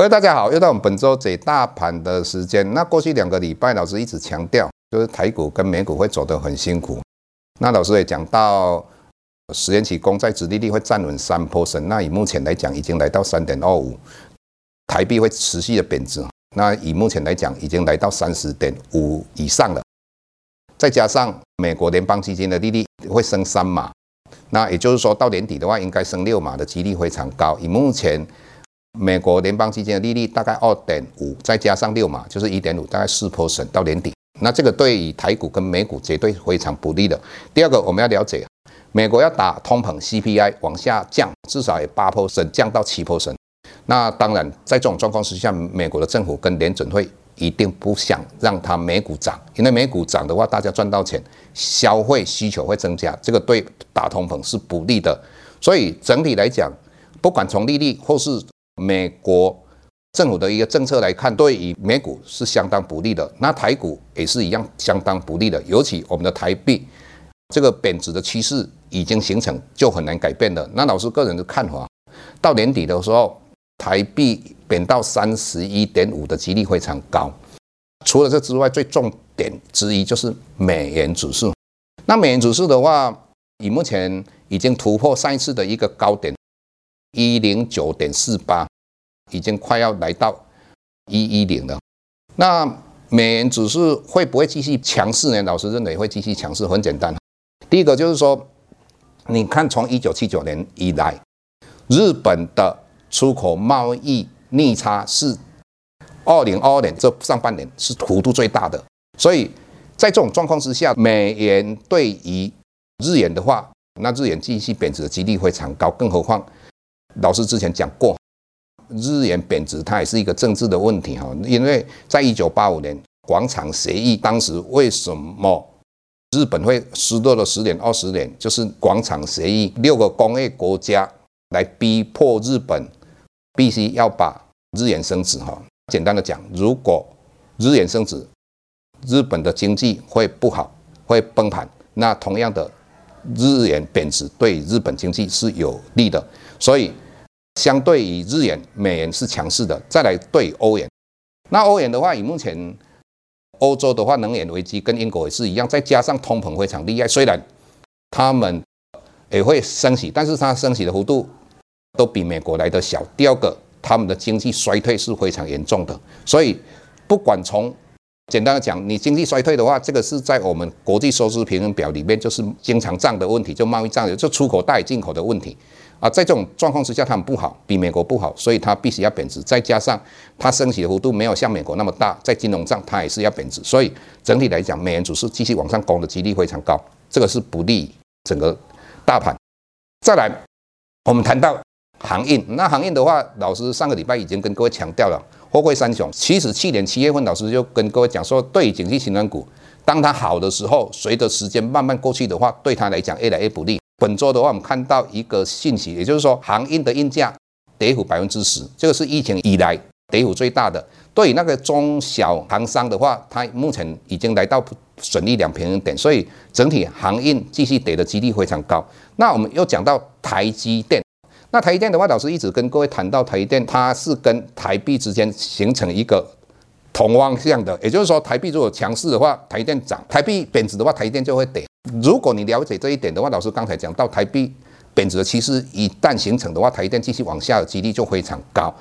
各位大家好，又到我们本周解大盘的时间。那过去两个礼拜，老师一直强调，就是台股跟美股会走得很辛苦。那老师也讲到，十年期公债殖利率会站稳三 percent。那以目前来讲，已经来到三点二五，台币会持续的贬值。那以目前来讲，已经来到三十点五以上了。再加上美国联邦基金的利率会升三码，那也就是说到年底的话，应该升六码的几率非常高。以目前美国联邦基金的利率大概二点五，再加上六码就是一点五，大概四 percent 到年底。那这个对于台股跟美股绝对非常不利的。第二个，我们要了解，美国要打通膨，CPI 往下降，至少也八 percent 降到七 percent。那当然，在这种状况之下，美国的政府跟联准会一定不想让它美股涨，因为美股涨的话，大家赚到钱，消费需求会增加，这个对打通膨是不利的。所以整体来讲，不管从利率或是美国政府的一个政策来看，对于美股是相当不利的。那台股也是一样相当不利的。尤其我们的台币这个贬值的趋势已经形成，就很难改变了。那老师个人的看法，到年底的时候，台币贬到三十一点五的几率非常高。除了这之外，最重点之一就是美元指数。那美元指数的话，以目前已经突破上一次的一个高点。一零九点四八，已经快要来到一一零了。那美元指数会不会继续强势呢？老师认为会继续强势。很简单，第一个就是说，你看从一九七九年以来，日本的出口贸易逆差是二零二二年这上半年是幅度最大的。所以在这种状况之下，美元对于日元的话，那日元继续贬值的几率非常高。更何况。老师之前讲过，日元贬值它也是一个政治的问题哈，因为在一九八五年广场协议，当时为什么日本会失落了十年、二十年？就是广场协议，六个工业国家来逼迫日本必须要把日元升值哈。简单的讲，如果日元升值，日本的经济会不好，会崩盘。那同样的，日元贬值对日本经济是有利的。所以，相对于日元，美元是强势的。再来对欧元，那欧元的话，以目前欧洲的话，能源危机跟英国也是一样，再加上通膨非常厉害，虽然他们也会升息，但是它升息的幅度都比美国来的小。第二个，他们的经济衰退是非常严重的。所以，不管从简单的讲，你经济衰退的话，这个是在我们国际收支平衡表里面，就是经常账的问题，就贸易账，就出口大于进口的问题。啊，在这种状况之下，他们不好，比美国不好，所以它必须要贬值。再加上它升息的幅度没有像美国那么大，在金融上它也是要贬值。所以整体来讲，美元指数继续往上攻的几率非常高，这个是不利整个大盘。再来，我们谈到航运，那航运的话，老师上个礼拜已经跟各位强调了，货柜三雄。其实去年七月份，老师就跟各位讲说，对于景气循环股，当它好的时候，随着时间慢慢过去的话，对它来讲越来越不利。本周的话，我们看到一个信息，也就是说，航运的运价跌幅百分之十，这个是疫情以来跌幅最大的。对于那个中小航商的话，它目前已经来到损益两平衡点，所以整体航运继续跌的几率非常高。那我们又讲到台积电，那台积电的话，老师一直跟各位谈到台积电，它是跟台币之间形成一个同方向的，也就是说，台币如果强势的话，台积电涨；台币贬值的话，台积电就会跌。如果你了解这一点的话，老师刚才讲到台币贬值的趋势一旦形成的话，台电继续往下的几率就非常高。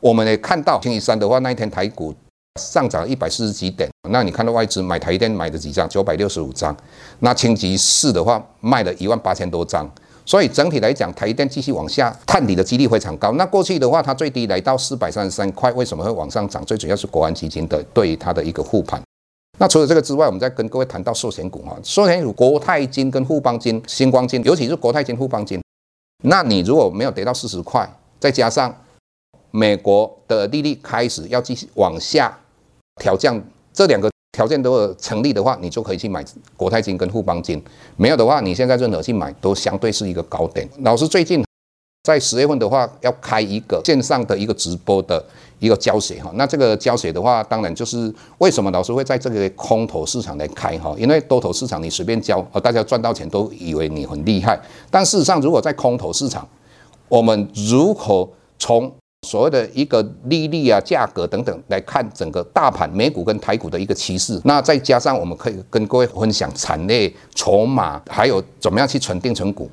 我们也看到星期三的话，那一天台股上涨一百四十几点，那你看到外资买台电买的几张？九百六十五张。那星期四的话卖了一万八千多张。所以整体来讲，台电继续往下探底的几率非常高。那过去的话，它最低来到四百三十三块，为什么会往上涨？最主要是国安基金的对于它的一个护盘。那除了这个之外，我们再跟各位谈到寿险股哈，寿险股国泰金跟富邦金、星光金，尤其是国泰金、富邦金。那你如果没有跌到四十块，再加上美国的利率开始要继续往下调降，这两个条件都成立的话，你就可以去买国泰金跟富邦金。没有的话，你现在任何去买都相对是一个高点。老师最近在十月份的话，要开一个线上的一个直播的一个教学哈。那这个教学的话，当然就是为什么老师会在这个空头市场来开哈？因为多头市场你随便教，大家赚到钱都以为你很厉害。但事实上，如果在空头市场，我们如何从所谓的一个利率啊、价格等等来看整个大盘美股跟台股的一个趋势，那再加上我们可以跟各位分享产业筹码，还有怎么样去存定存股，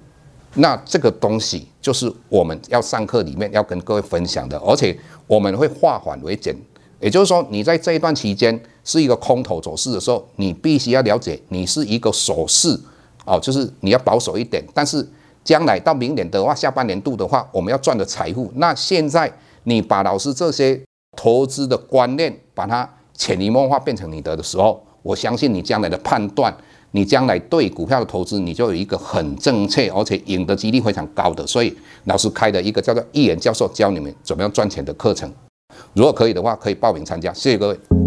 那这个东西就是我们要上课里面要跟各位分享的，而且我们会化繁为简，也就是说你在这一段期间是一个空头走势的时候，你必须要了解你是一个守势哦，就是你要保守一点，但是。将来到明年的话，下半年度的话，我们要赚的财富。那现在你把老师这些投资的观念，把它潜移默化变成你的的时候，我相信你将来的判断，你将来对股票的投资，你就有一个很正确，而且赢的几率非常高的。所以老师开的一个叫做“一言教授”，教你们怎么样赚钱的课程。如果可以的话，可以报名参加。谢谢各位。